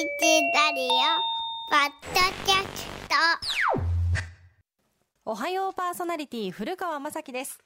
ラリオポッドキャスト。おはようパーソナリティ古川雅樹です。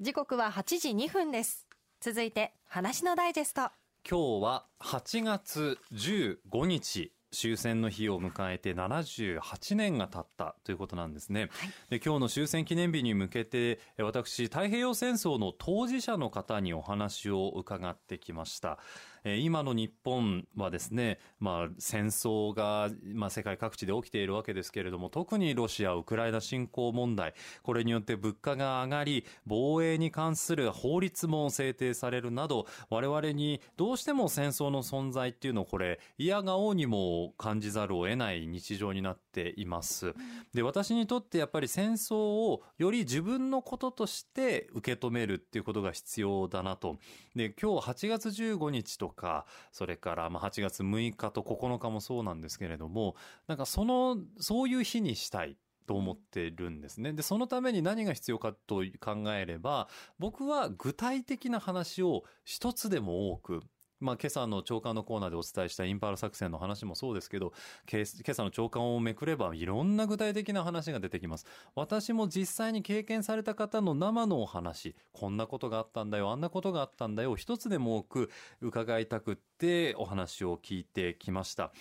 時刻は8時2分です。続いて話のダイジェスト。今日は8月15日終戦の日を迎えて78年が経ったということなんですね、で今日の終戦記念日に向けて私太平洋戦争の当事者の方にお話を伺ってきましたえー今の日本はですね、まあ、戦争が、まあ、世界各地で起きているわけですけれども特にロシア・ウクライナ侵攻問題これによって物価が上がり防衛に関する法律も制定されるなど我々にどうしても戦争の存在っていうのをこれ嫌がおうにも感じざるを得ない日常になっています。で私にとってやっぱり戦争をより自分のこととして受け止めるっていうことが必要だなと。で今日8月15日とかそれからまあ8月6日と9日もそうなんですけれどもなんかそのそういう日にしたい。と思ってるんですね。で、そのために何が必要かと考えれば、僕は具体的な話を一つでも多く、まあ、今朝の長官のコーナーでお伝えしたインパール作戦の話もそうですけど、今朝の長官をめくればいろんな具体的な話が出てきます。私も実際に経験された方の生のお話、こんなことがあったんだよ、あんなことがあったんだよ、一つでも多く伺いたくってお話を聞いてきました。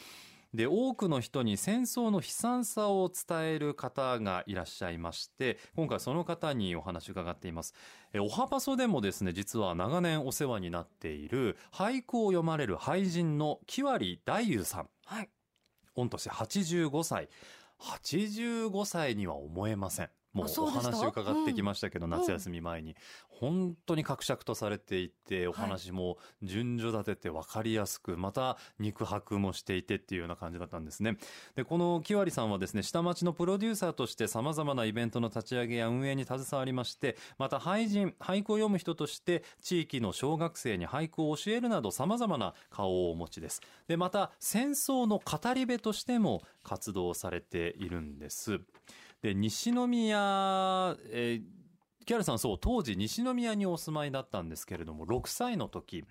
で多くの人に戦争の悲惨さを伝える方がいらっしゃいまして今回その方にお話を伺っています。えおはパソでもですね実は長年お世話になっている俳句を読まれる俳人の木割大雄さん。はい。御年85歳。85歳には思えませんもうお話を伺ってきましたけど、ん。夏休み前に、本当に格尺とされていてお話も順序立てて分かりやすく、また肉薄もしていてっていうような感じだったんですね。でこの木割さんはですね下町のプロデューサーとしてさまざまなイベントの立ち上げや運営に携わりましてまた俳人俳句を読む人として地域の小学生に俳句を教えるなどさまざまな顔をお持ちです。でまた戦争の語り部としても活動されているんですで西宮、えー木原さんそう当時西宮にお住まいだったんですけれども6歳の時、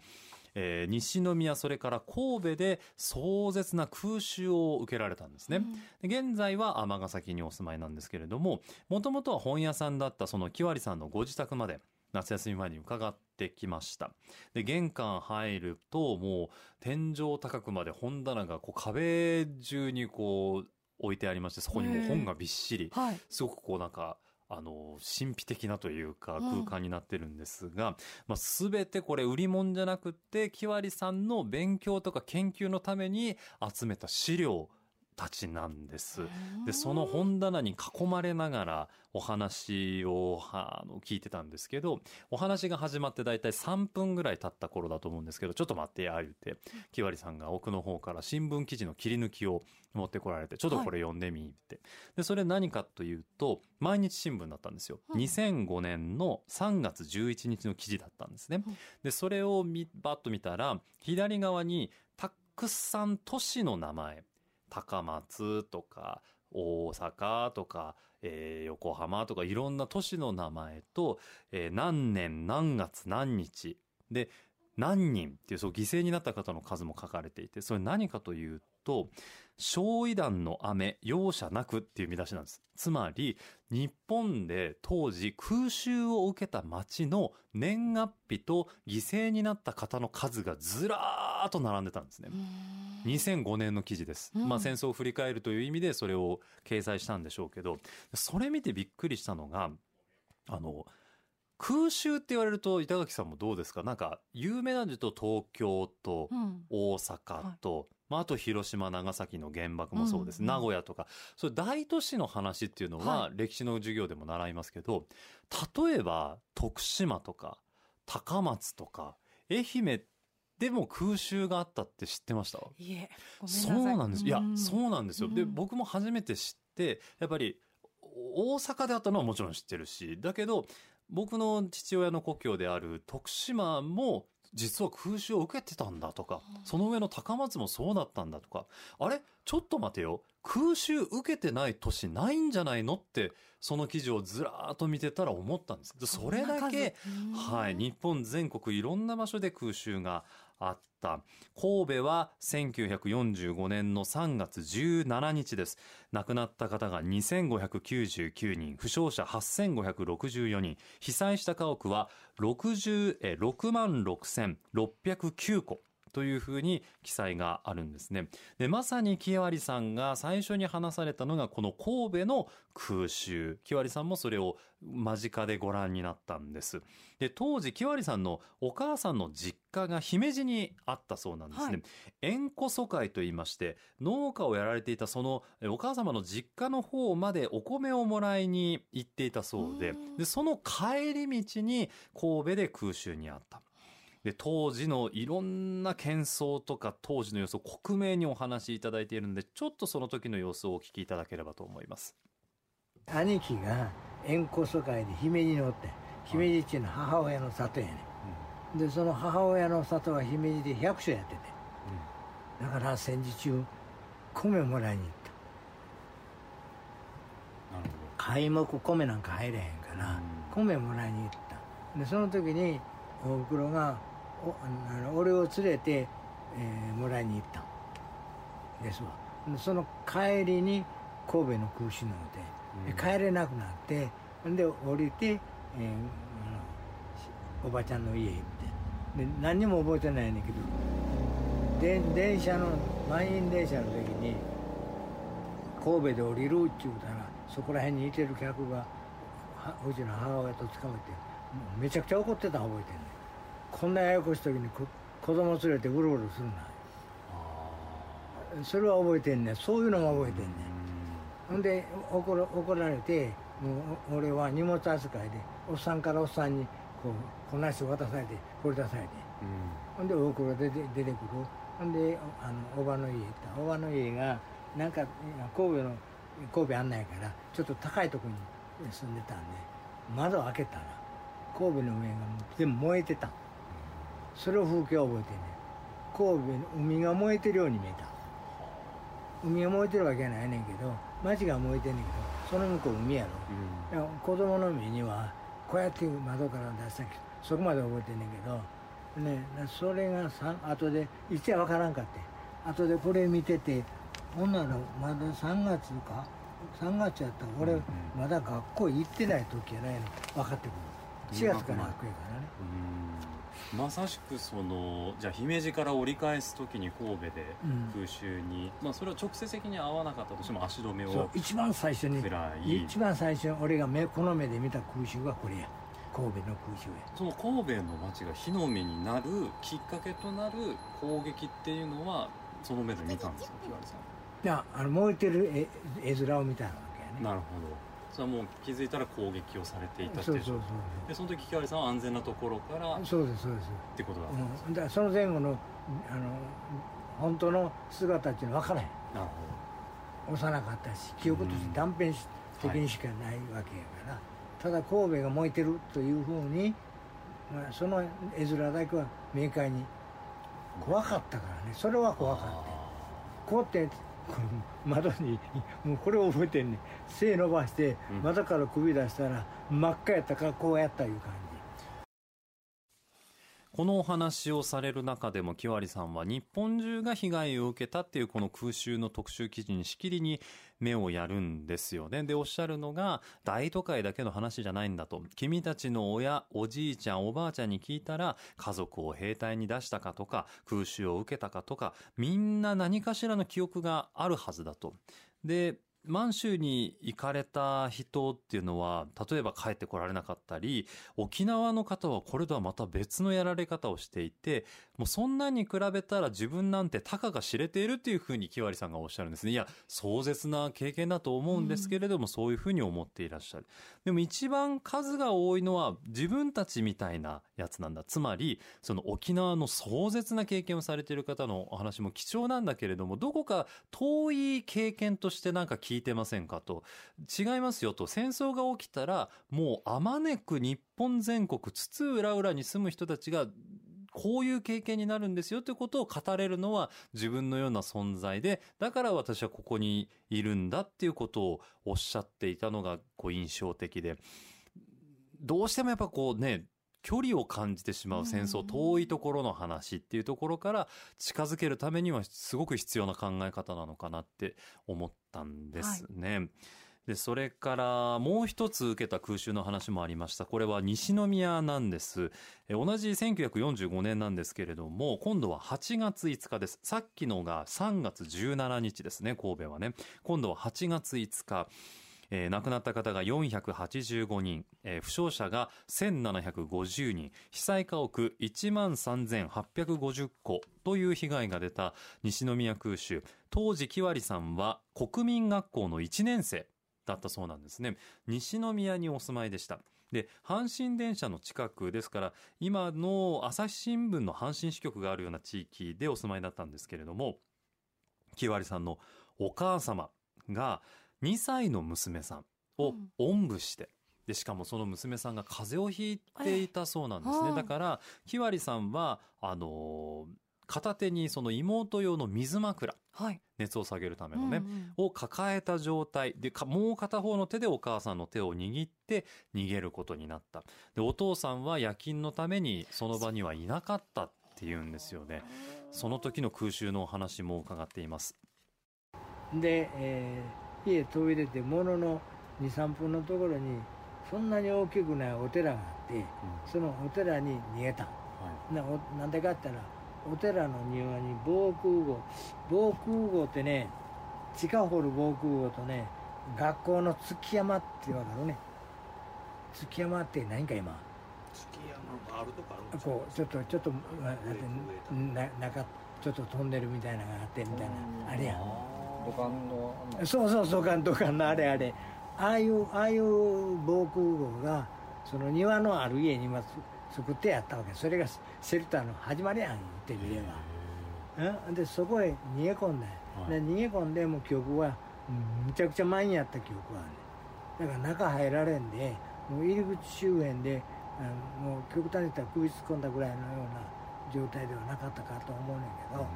えー西宮それから神戸で壮絶な空襲を受けられたんですね、で現在は尼崎にお住まいなんですけれどももともとは本屋さんだったその木割さんのご自宅まで夏休み前に伺ってきました。で玄関入るともう天井高くまで本棚がこう壁中にこう置いてありましてそこにもう本がびっしりはい。すごくこうなんかあの神秘的なというかうん空間になってるんですが、まあ、全てこれ売り物じゃなくって木割さんの勉強とか研究のために集めた資料たちなんです。でその本棚に囲まれながらお話をはあの聞いてたんですけどお話が始まって大体3分ぐらい経った頃だと思うんですけどちょっと待ってや言って木割さんが奥の方から新聞記事の切り抜きを持ってこられてちょっとこれ読んでみって、でそれ何かというと毎日新聞だったんですよ、うん2005年の3月11日の記事だったんですね、うんでそれをみバッと見たら左側にたくさん都市の名前高松とか大阪とか、えー横浜とかいろんな都市の名前と、えー何年何月何日。で何人っていうそう犠牲になった方の数も書かれていてそれ何かというと焼夷弾の雨容赦なくっていう見出しなんです。つまり日本で当時空襲を受けた町の年月日と犠牲になった方の数がずらーっと並んでたんですね。2005年の記事です、うん。まあ、戦争を振り返るという意味でそれを掲載したんでしょうけどそれ見てびっくりしたのがあの空襲って言われると板垣さんもどうですか？なんか有名なので言うと東京とうん。大阪と、まあ、あと広島長崎の原爆もそうです、うん名古屋とか。そういう大都市の話っていうのは、は歴史の授業でも習いますけど例えば徳島とか高松とか愛媛でも空襲があったって知ってました？いえそうなんです。いや、ん。そうなんですよ。で、うん。僕も初めて知って、やっぱり、大阪であったのはもちろん知ってるし、だけど、僕の父親の故郷である徳島も、実は空襲を受けてたんだとか、その上の高松もそうだったんだとか、あれ？ちょっと待てよ。空襲受けてない都市ないんじゃないのって、その記事をずらーっと見てたら思ったんです。でそれだけ、はい、日本全国いろんな場所で空襲があった。神戸は1945年の3月17日です。亡くなった方が2599人負傷者8564人被災した家屋は66万6609戸というふうに記載があるんですね。で、まさに木割さんが最初に話されたのがこの神戸の空襲。木割さんもそれを間近でご覧になったんです。で、当時木割さんのお母さんの実家が姫路にあったそうなんですね。はい、縁故疎開と言いまして、農家をやられていたそのお母様の実家の方までお米をもらいに行っていたそうで、で、その帰り道に神戸で空襲にあった。で当時のいろんな喧騒とか当時の様子を克明にお話しいただいているのでちょっとその時の様子をお聞きいただければと思います。兄貴が縁故疎開で姫路におって姫路っていうのは母親の里やね、うん、でその母親の里は姫路で百姓やってて、うん、だから戦時中米もらいに行った。なるほど。開目米なんか入れへんから、うん、米もらいに行った。でその時におふくろが俺を連れて、えー、もらいに行った。んですわ。その帰りに神戸の空襲なので、うん、帰れなくなってで降りて、えー、おばちゃんの家行って。で何にも覚えてないねんけどで電車の満員電車の時に神戸で降りるって言うたらそこら辺にいてる客がうちの母親と捕まえてめちゃくちゃ怒ってたの覚えてんねこんなややこしい時に子供連れてうろうろするな。それは覚えてんねそういうのも覚えてんねほんで怒怒られてもう俺は荷物扱いでおっさんからおっさんにこうこなして渡されてこれ出されて、ほんで大倉で出てくる。ほんであのおばの家行った。おばの家がなんか神戸の神戸あんないからちょっと高いとこに住んでたんで窓開けたら神戸の上が全部燃えてたそれを風景を覚えてね神戸の海が燃えてるように見えた。海が燃えてるわけやないねんけど町が燃えてんねんけどその向こう海やろ、うん、子供の目にはこうやって窓から出したそこまで覚えてんねんけどねそれがさ後でいつや分からんかって。後でこれ見ててほんならまだ3月か3月やったら俺まだ学校行ってない時やないの。分かってくる。4月から学校やからねまさしくそのじゃあ姫路から折り返す時に神戸で空襲に、うん、まあそれは直接的に合わなかったとしても足止めを一番最初に一番最初に俺が目この目で見た空襲はこれや。神戸の空襲や。その神戸の町が火の海になるきっかけとなる攻撃っていうのはその目で見たんですか木原さん。いやあの燃えてる絵絵面を見たわけやね。なるほどそれはもう気づいたら攻撃をされていたっていう。そうそうそうでその時木原さんは安全なところからそうですそうです。ってことだ。ったん。です、うん、だその前後のあの本当の姿っていうのは分からへん。なるほど。幼かったし記憶として断片的にしかないわけやから、はい、ただ神戸が燃えてるというふうに、まあ、その絵面だけは明快に怖かったからね。それは怖かった。こうって窓にもうこれ覚えてんね背伸ばして窓から首出したら真っ赤やったからこうやったいう感じこのお話をされる中でも木割さんは日本中が被害を受けたっていうこの空襲の特集記事にしきりに目をやるんですよね。で、おっしゃるのが大都会だけの話じゃないんだと。君たちの親、おじいちゃん、おばあちゃんに聞いたら家族を兵隊に出したかとか空襲を受けたかとかみんな何かしらの記憶があるはずだと。で、満州に行かれた人っていうのは、例えば帰ってこられなかったり、沖縄の方はこれとはまた別のやられ方をしていて、もうそんなに比べたら自分なんてたかが知れているっていうふうに木割さんがおっしゃるんですね。いや、壮絶な経験だと思うんですけれども、うん、そういうふうに思っていらっしゃる。でも一番数が多いのは自分たちみたいなやつなんだ。つまり、その沖縄の壮絶な経験をされている方のお話も貴重なんだけれども、どこか遠い経験としてなんか聞いいてませんかと。違いますよと。戦争が起きたら、もうあまねく日本全国津々浦々に住む人たちがこういう経験になるんですよということを語れるのは自分のような存在で、だから私はここにいるんだっていうことをおっしゃっていたのがこう印象的で、どうしてもやっぱこうね、距離を感じてしまう戦争、遠いところの話っていうところから近づけるためにはすごく必要な考え方なのかなって思ったんですね。はいで、それからもう一つ受けた空襲の話もありました。これは西宮なんです。え同じ1945年なんですけれども、今度は8月5日です。さっきのが3月17日ですね、神戸はね。今度は8月5日。えー、亡くなった方が485人、えー、負傷者が1750人、被災家屋1万3850戸という被害が出た西宮空襲。当時、木割さんは国民学校の1年生。だったそうなんですね。西宮にお住まいでした。で、阪神電車の近くですから、今の朝日新聞の阪神支局があるような地域でお住まいだったんですけれども、木割さんのお母様が2歳の娘さんをおんぶして、で、しかもその娘さんが風邪をひいていたそうなんですね。だから、木割さんは、あのー片手にその妹用の水枕、はい、熱を下げるためのね、うんうん、を抱えた状態でもう片方の手でお母さんの手を握って逃げることになった。でお父さんは夜勤のためにその場にはいなかったっていうんですよね。その時の空襲のお話も伺っています。で、えー、家飛び出てものの23分のところにそんなに大きくないお寺があって、うん、そのお寺に逃げた、はい、ななんでかって言ったらお寺の庭に防空壕。防空壕ってね地下掘る防空壕とね学校の月山って分かるね。月山って何か今？月山あるとこあるこうちょっとちょっとな中ちょっとトンネルみたいなのがあってみたいな。あれや土管のそうそう土管土管のあれあれああいうああいう防空壕がその庭のある家にま作ってやったわけそれがシェルターの始まりやん言ってみれば、でそこへ逃げ込んだ、はい、で逃げ込んでもう記憶はむちゃくちゃ前にやった記憶はあるだから中入られんでもう入り口周辺であのもう極端に言ったら首突っ込んだぐらいのような状態ではなかったかと思うねんけど、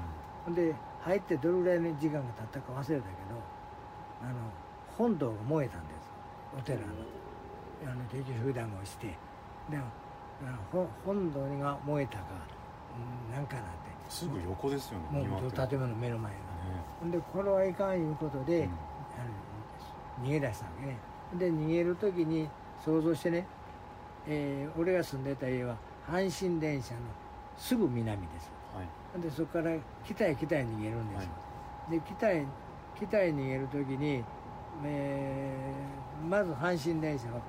うん、で入ってどれぐらいの時間が経ったか忘れたけどあの本堂が燃えたんです。お寺の。あの敵集団をして。で本堂が燃えたか、うん、なんかなって。すぐ横ですよねもう建物の目の前が、ほ、んでこれはいかんいうことで、うん、あの逃げ出したわけね。で逃げる時に想像してね、えー、俺が住んでた家は阪神電車のすぐ南です、はい、でそこから北へ北へ逃げるんですよ、はい、で北へ北へ逃げる時に、えー、まず阪神電車を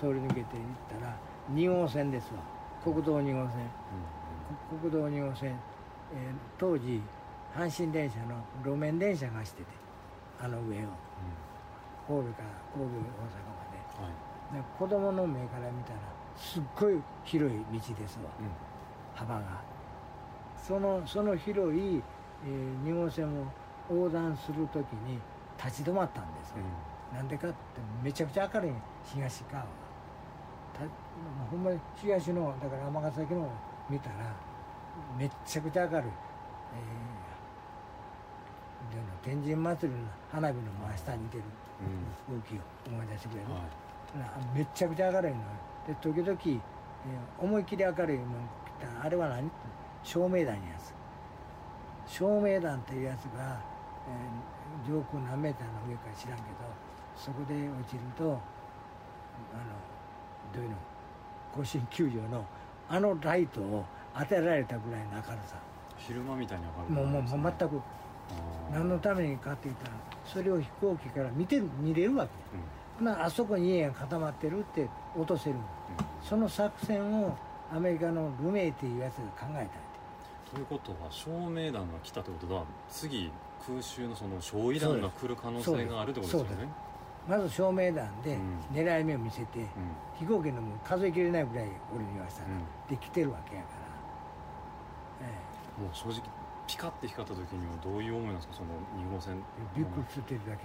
通り抜けていったら2号線ですわ。国道2号線、うん、国道2号線、えー、当時阪神電車の路面電車が走っててあの上を、うん、神戸から神戸大阪まで、はい、子供の目から見たらすっごい広い道ですわ、うん、幅がそのその広い、えー、2号線を横断するときに立ち止まったんですよ、うん、なんでかってめちゃくちゃ明るい東側。ほんまに東のだから尼崎の見たらめっちゃくちゃ明るい、えー、天神祭りの花火の真下に似てる動きを思い出してくれる、はい、めっちゃくちゃ明るいので時々、えー、思い切り明るいもんあれは何？照明弾やつ照明弾っていうやつが、えー、上空何メーターの上か知らんけどそこで落ちるとあのどういうの？甲子園球場のあのライトを当てられたぐらいの明るさ。昼間みたいに明るい、ね、もうもう全く。何のためにかって言ったらそれを飛行機から見て見れるわけ、うん、あそこに家が固まってるって落とせる、うん、その作戦をアメリカのルメイっていうやつが考えたということは照明弾が来たってことは次空襲のその焼夷弾が来る可能性があるってことですよね。まず照明弾で狙い目を見せて、うん、飛行機のも数えきれないぐらい俺に言わせたら、うん、で来てるわけやから、ええ、もう正直ピカって光った時にはどういう思いなんですか？その2号線びっくりしてるだけ。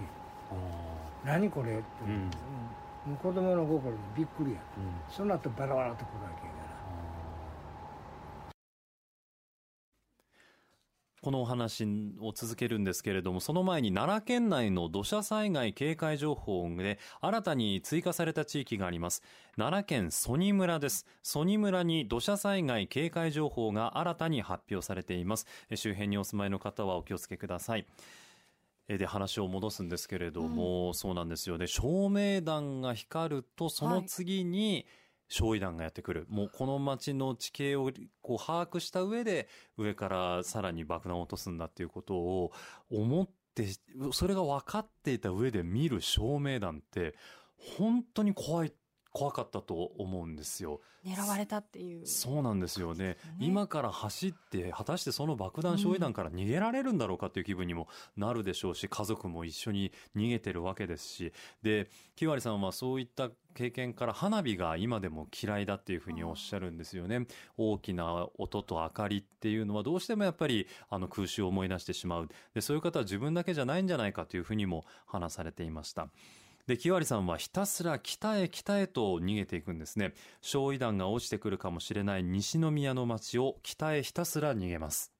何これって、うん、もう子供の心でびっくりや、うん、その後バラバラと来るわけやからこのお話を続けるんですけれども、その前に奈良県内の土砂災害警戒情報で新たに追加された地域があります。奈良県曽爾村です。曽爾村に土砂災害警戒情報が新たに発表されています。周辺にお住まいの方はお気をつけください。で話を戻すんですけれども、うん、そうなんですよね照明弾が光るとその次に焼夷弾がやってくる、もうこの街の地形をこう把握した上で上からさらに爆弾を落とすんだっていうことを思ってそれが分かっていた上で見る照明弾って本当に怖い怖かったと思うんですよ。狙われたっていう。そうなんですよね。ね今から走って、果たしてその爆弾焼夷弾から逃げられるんだろうかっていう気分にもなるでしょうし、家族も一緒に逃げてるわけですし、で、木割さんはそういった経験から花火が今でも嫌いだっていうふうにおっしゃるんですよね。大きな音と明かりっていうのはどうしてもやっぱりあの空襲を思い出してしまう。で、そういう方は自分だけじゃないんじゃないかというふうにも話されていました。で、木割さんはひたすら北へ北へと逃げていくんですね。焼夷弾が落ちてくるかもしれない西宮の町を北へひたすら逃げます。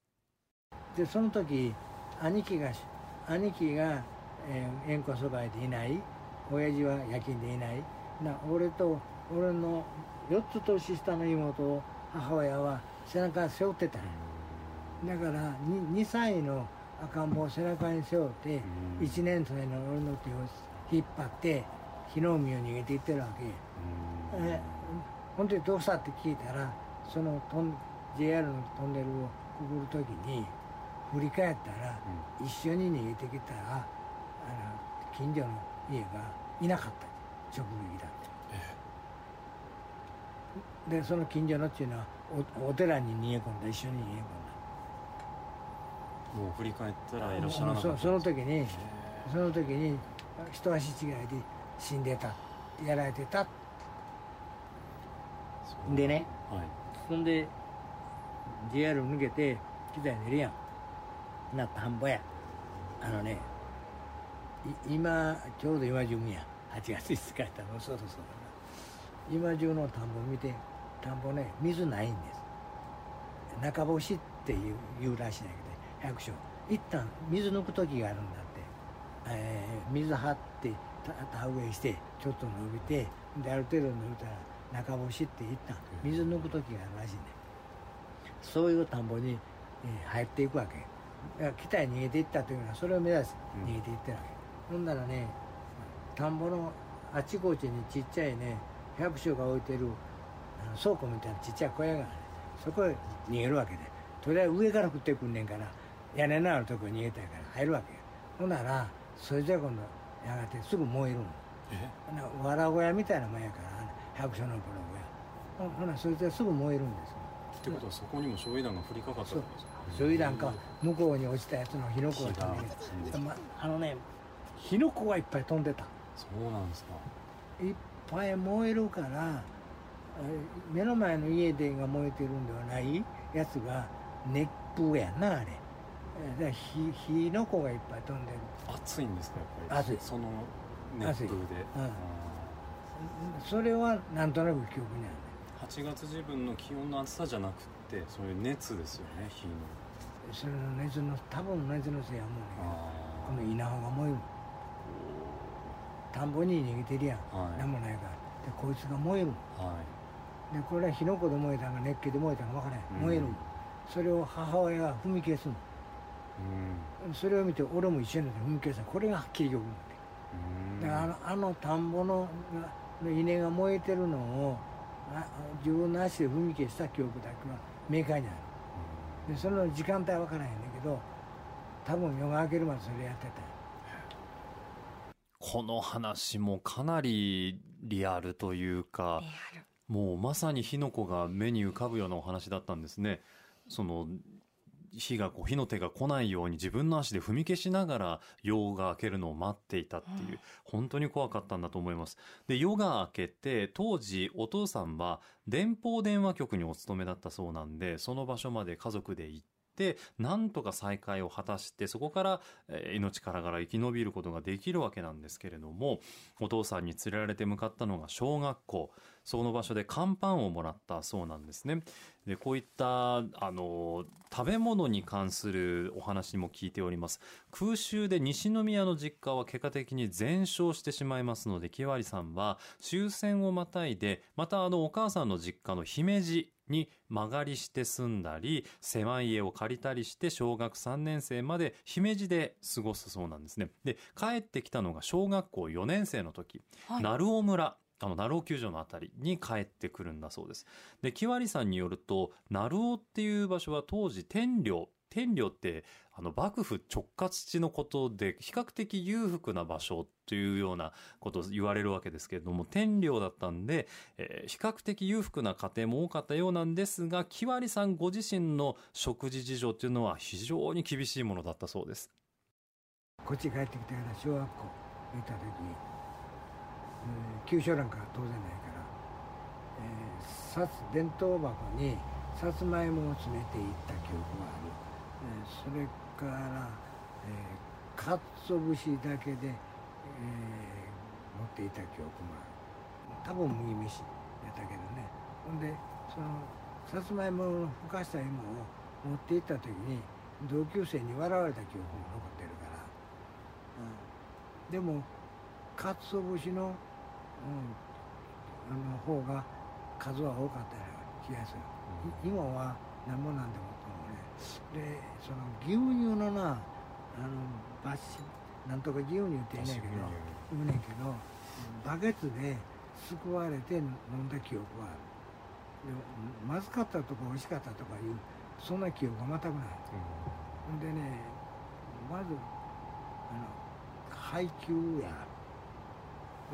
で、その時、兄貴が、兄貴が、えー、縁故そばでいない、親父は夜勤でいない、な俺と俺の4つ年下の妹を母親は背中背負ってただから 2, 2歳の赤ん坊を背中に背負って1年生の俺の手を引っ張って火の海を逃げていってるわけ。え本当にどうしたって聞いたらそのトン JR のトンネルをくぐる時に振り返ったら、うん、一緒に逃げてきたらあの近所の家がいなかった。直撃だって、でその近所のっていうのはおお寺に逃げ込んだ。一緒に逃げ込んだ。もう振り返ったらいらっしゃらなかった。その時にその時に一足違いで死んでたやられてた。でね、はい、そんで JR 抜けて機材出るやん。な田んぼや。あのね今ちょうど今中や。8月5日やったの。そうそうそう。今中の田んぼ見て田んぼね水ないんです。中干しっていう言うらしいんだけど百姓。一旦水抜く時があるんだえー、水張って田植えしてちょっと伸びてである程度伸びたら中干しって一旦水抜く時があるらしいね。そういう田んぼに、えー、入っていくわけ。だから北へ逃げていったというのはそれを目指して逃げていってるわけ、うん、ほんならね田んぼのあちこちにちっちゃいね百姓が置いてるあの倉庫みたいなちっちゃい小屋がある。そこへ逃げるわけで。とりあえず上から降ってくんねんから屋根のあるとこに逃げたいから入るわけ。ほんならそれじゃ今度やがてすぐ燃えるの。わら小屋みたいなもんやから百姓のボロ小屋ほなそいつはすぐ燃えるんですってことはそこにも焼夷弾が降りかかったんですか？焼夷弾か向こうに落ちたやつの火の粉が飛んでる、まあのね火の粉はいっぱい飛んでた。そうなんですか。いっぱい燃えるから目の前の家でが燃えてるんではないやつが熱風やなあれで火火の粉がいっぱい飛んでる。暑いんですかやっぱり。暑い。その熱風で、うん、それはなんとなく記憶にある8月自分の気温の暑さじゃなくてそういう熱ですよね火の。それの熱の多分熱のせいやもんねこの稲穂が燃える田んぼに逃げてるやん、はい、何もないから。でこいつが燃える、はい、でこれは火の粉で燃えたんか熱気で燃えたんか分からない、燃えるそれを母親が踏み消すの。うん、それを見て俺も一緒になって踏み消したこれがはっきりよくなって。だからあのあの田んぼのの稲が燃えてるのを自分の足で踏み消した記憶だけは明快にある、でその時間帯は分からへんねんけど多分夜が明けるまでそれやってた。この話もかなりリアルというかもうまさに火の粉が目に浮かぶようなお話だったんですね。その火がこう火の手が来ないように自分の足で踏み消しながら夜が明けるのを待っていたっていう、本当に怖かったんだと思います。で、夜が明けて、当時お父さんは電報電話局にお勤めだったそうなんで、その場所まで家族で行って、てなんとか再会を果たしてそこから、えー命からがら生き延びることができるわけなんですけれどもお父さんに連れられて向かったのが小学校その場所で乾パンをもらったそうなんですね。でこういったあの食べ物に関するお話も聞いております。空襲で西宮の実家は結果的に全焼してしまいますので木割さんは終戦をまたいでまたあのお母さんの実家の姫路に間借りして住んだり狭い家を借りたりして小学3年生まで姫路で過ごすそうなんですね。で帰ってきたのが小学校4年生の時、はい。鳴尾村あの鳴尾球場のあたりに帰ってくるんだそうですで木割さんによると鳴尾っていう場所は当時天領天領ってあの幕府直轄地のことで比較的裕福な場所というようなことを言われるわけですけれども天領だったんで、えー比較的裕福な家庭も多かったようなんですが木割さんご自身の食事事情っていうのは非常に厳しいものだったそうです。こっち帰ってきてから小学校行った時に、うん、給食なんか当然ないから、えーさつ弁当箱にさつまいもを詰めていった記憶がある、えーそれから、えー、かつお節だけで、えー持っていた記憶もある。多分麦飯やったけどね。ほんでそのさつまいものふかした芋を持っていった時に同級生に笑われた記憶も残ってるから、うん、でもかつお節の,、うん、あの方が数は多かったような気がする、い芋は何もなんでもと思うね。でその牛乳のなあのバッシなんとか牛乳って言えないけど言うねんけどバケツですくわれて飲んだ記憶はある。でもまずかったとか美味しかったとかいうそんな記憶は全くない。ほん。でねまずあの配給や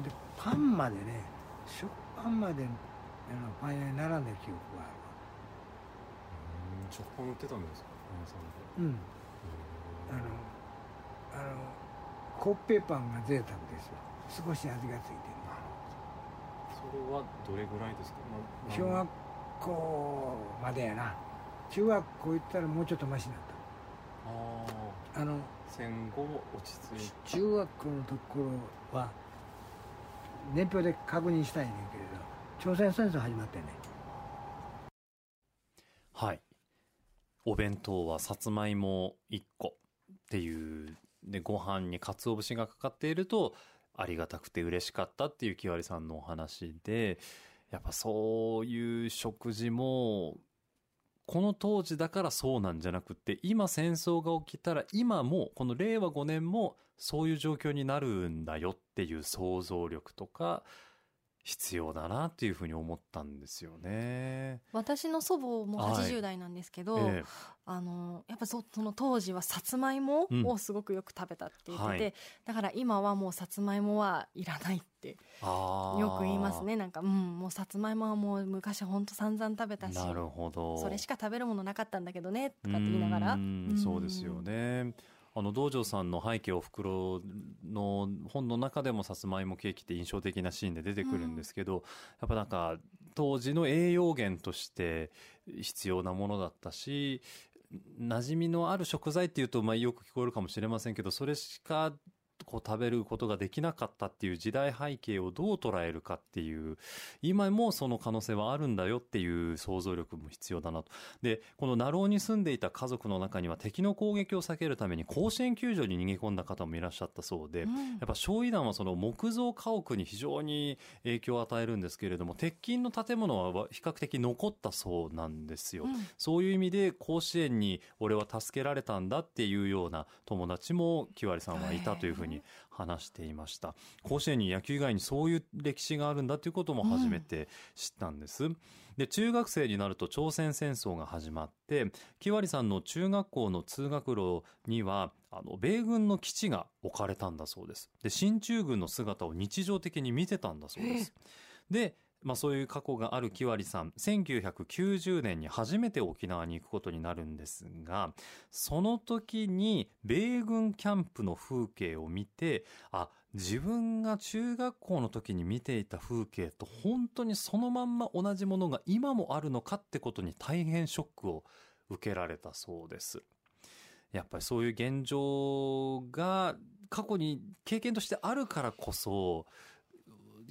でパンまでね食パンまであのパン屋に並んだ記憶があ食パン売ってたんですか？うん。あのあのコッペパンが贅沢ですよ。少し味がついてるそれはどれぐらいですか、ま小学校までやな。中学校行ったらもうちょっとマシになっあたあのあ戦後落ち着いて中学校のところは年表で確認したいねんけれど朝鮮戦争始まってねはい。お弁当はさつまいも1個っていう、で、ご飯に鰹節がかかっていると、ありがたくて嬉しかったっていう木割さんのお話で、やっぱそういう食事も、この当時だからそうなんじゃなくて、今戦争が起きたら今も、この令和5年もそういう状況になるんだよっていう想像力とか、必要だなっていうふうに思ったんですよね。私の祖母もはい。80代なんですけど、ええ。あのやっぱそその当時はさつまいもうん。をすごくよく食べたって言ってて、はい。だから今はもうさつまいもはいらないってよく言いますね。なんかうんもうさつまいもはもう昔ほんと散々食べたしなるほど。それしか食べるものなかったんだけどねとかって言いながら。うーんそうですよね。あの道場さんの背景おふくろの本の中でもさつまいもケーキって印象的なシーンで出てくるんですけど、やっぱなんか当時の栄養源として必要なものだったし馴染みのある食材っていうとまあよく聞こえるかもしれませんけどそれしかこう食べることができなかったっていう時代背景をどう捉えるかっていう今もその可能性はあるんだよっていう想像力も必要だなと。でこの鳴尾に住んでいた家族の中には敵の攻撃を避けるために甲子園球場に逃げ込んだ方もいらっしゃったそうで、うん。やっぱ焼夷弾はその木造家屋に非常に影響を与えるんですけれども鉄筋の建物は比較的残ったそうなんですよ。うん。そういう意味で甲子園に俺は助けられたんだっていうような友達も木割さんはいたというふうに話していました。甲子園に野球以外にそういう歴史があるんだということも初めて知ったんです。で、中学生になると朝鮮戦争が始まって、木割さんの中学校の通学路には、あの、米軍の基地が置かれたんだそうです。で、進駐軍の姿を日常的に見てたんだそうです。で、まあそういう過去がある木割さん、1990年に初めて沖縄に行くことになるんですが、その時に米軍キャンプの風景を見て、あ、自分が中学校の時に見ていた風景と本当にそのまんま同じものが今もあるのかってことに大変ショックを受けられたそうです。やっぱりそういう現状が過去に経験としてあるからこそ、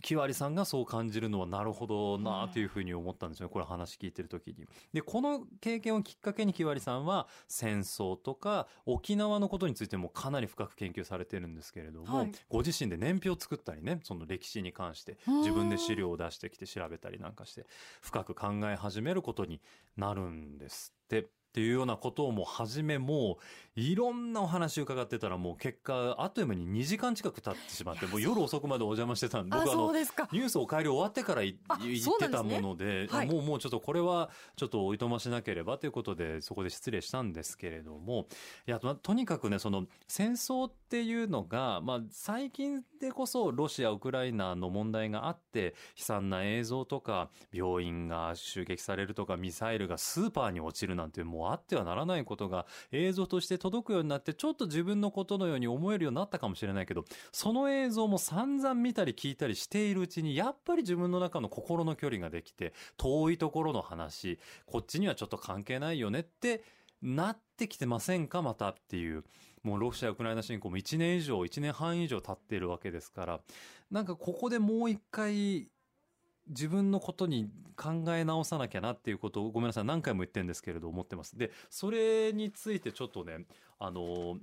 木割さんがそう感じるのはなるほどなというふうに思ったんですよね。これ話聞いてる時に。で、この経験をきっかけに木割さんは戦争とか沖縄のことについてもかなり深く研究されてるんですけれども、はいご自身で年表を作ったりね、その歴史に関してうん自分で資料を出してきて調べたりなんかして深く考え始めることになるんですって。っていうようなことをもう始めもういろんなお話伺ってたらもう結果あっという間に2時間近く経ってしまってもう夜遅くまでお邪魔してたんであ僕あのニュースお帰り終わってからいあ言そうってたもので、はい。もうもうちょっとこれはちょっとおいとましなければということでそこで失礼したんですけれども、いや、まとにかくね、その戦争っていうのが、まあ最近でこそロシア、ウクライナの問題があって悲惨な映像とか病院が襲撃されるとかミサイルがスーパーに落ちるなんてもうあってはならないことが映像として届くようになってちょっと自分のことのように思えるようになったかもしれないけどその映像も散々見たり聞いたりしているうちにやっぱり自分の中の心の距離ができて遠いところの話こっちにはちょっと関係ないよねってなってきてませんか？またっていう。もうロシア・ウクライナ侵攻も1年以上1年半以上経っているわけですからなんかここでもう一回自分のことに考え直さなきゃなっていうことをごめんなさい。何回も言ってるんですけれど思ってます。でそれについてちょっとねあの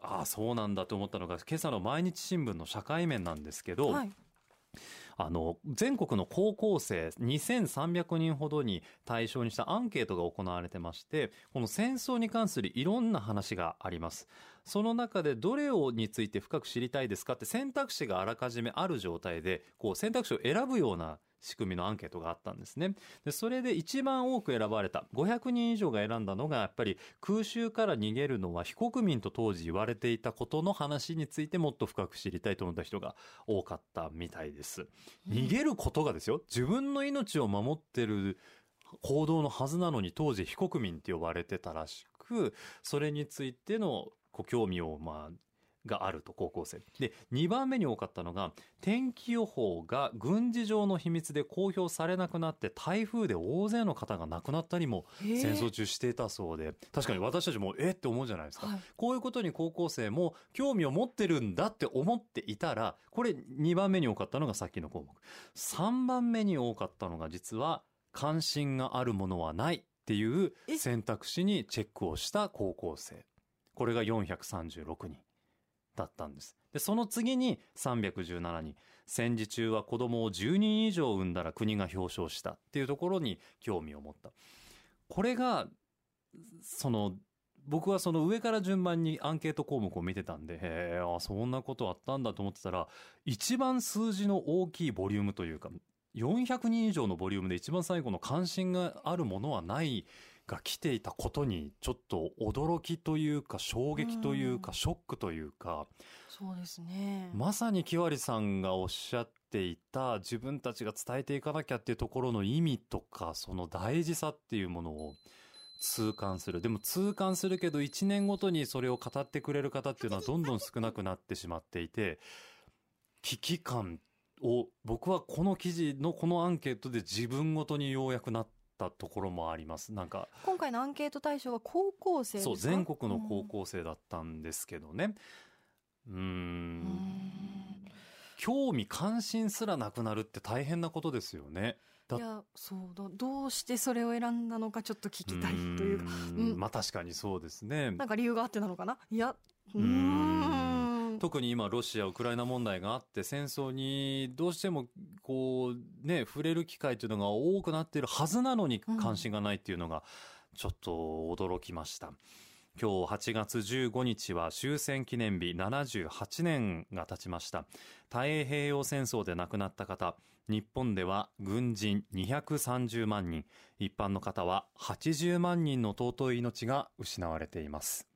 ああそうなんだと思ったのが今朝の毎日新聞の社会面なんですけど、はい。あの全国の高校生2300人ほどに対象にしたアンケートが行われてましてこの戦争に関するいろんな話があります。その中でどれをについて深く知りたいですかって選択肢があらかじめある状態でこう選択肢を選ぶような仕組みのアンケートがあったんですね。でそれで一番多く選ばれた500人以上が選んだのがやっぱり空襲から逃げるのは非国民と当時言われていたことの話についてもっと深く知りたいと思った人が多かったみたいです。逃げることがですよ。自分の命を守ってる行動のはずなのに当時非国民って呼ばれてたらしくそれについてのこう興味をまあがあると高校生。で2番目に多かったのが天気予報が軍事上の秘密で公表されなくなって台風で大勢の方が亡くなったりも戦争中していたそうで確かに私たちもえって思うじゃないですか、はい。こういうことに高校生も興味を持ってるんだって思っていたらこれ2番目に多かったのがさっきの項目。3番目に多かったのが実は関心があるものはないっていうえ？選択肢にチェックをした高校生。これが436人だったんです。でその次に317人戦時中は子供を10人以上産んだら国が表彰したっていうところに興味を持った。これがその僕はその上から順番にアンケート項目を見てたんでへえあそんなことあったんだと思ってたら一番数字の大きいボリュームというか400人以上のボリュームで一番最後の関心があるものはないが来ていたことにちょっと驚きというか衝撃というかうん。ショックというかそうですね。まさに木割さんがおっしゃっていた自分たちが伝えていかなきゃっていうところの意味とかその大事さっていうものを痛感する。でも痛感するけど1年ごとにそれを語ってくれる方っていうのはどんどん少なくなってしまっていて危機感を僕はこの記事のこのアンケートで自分ごとにようやくなったところもあります。なんか今回のアンケート対象は高校生そう全国の高校生だったんですけどね。うーうん。ん興味関心すらなくなるって大変なことですよね。だいやそうどどうしてそれを選んだのかちょっと聞きたいというか。ーうん。んまあ確かにそうですね。なんか理由があってなのかな？いやうん特に今ロシアウクライナ問題があって戦争にどうしてもこうね触れる機会というのが多くなっているはずなのに関心がないっていうのがちょっと驚きました。今日8月15日は終戦記念日78年が経ちました。太平洋戦争で亡くなった方日本では軍人230万人一般の方は80万人の尊い命が失われています。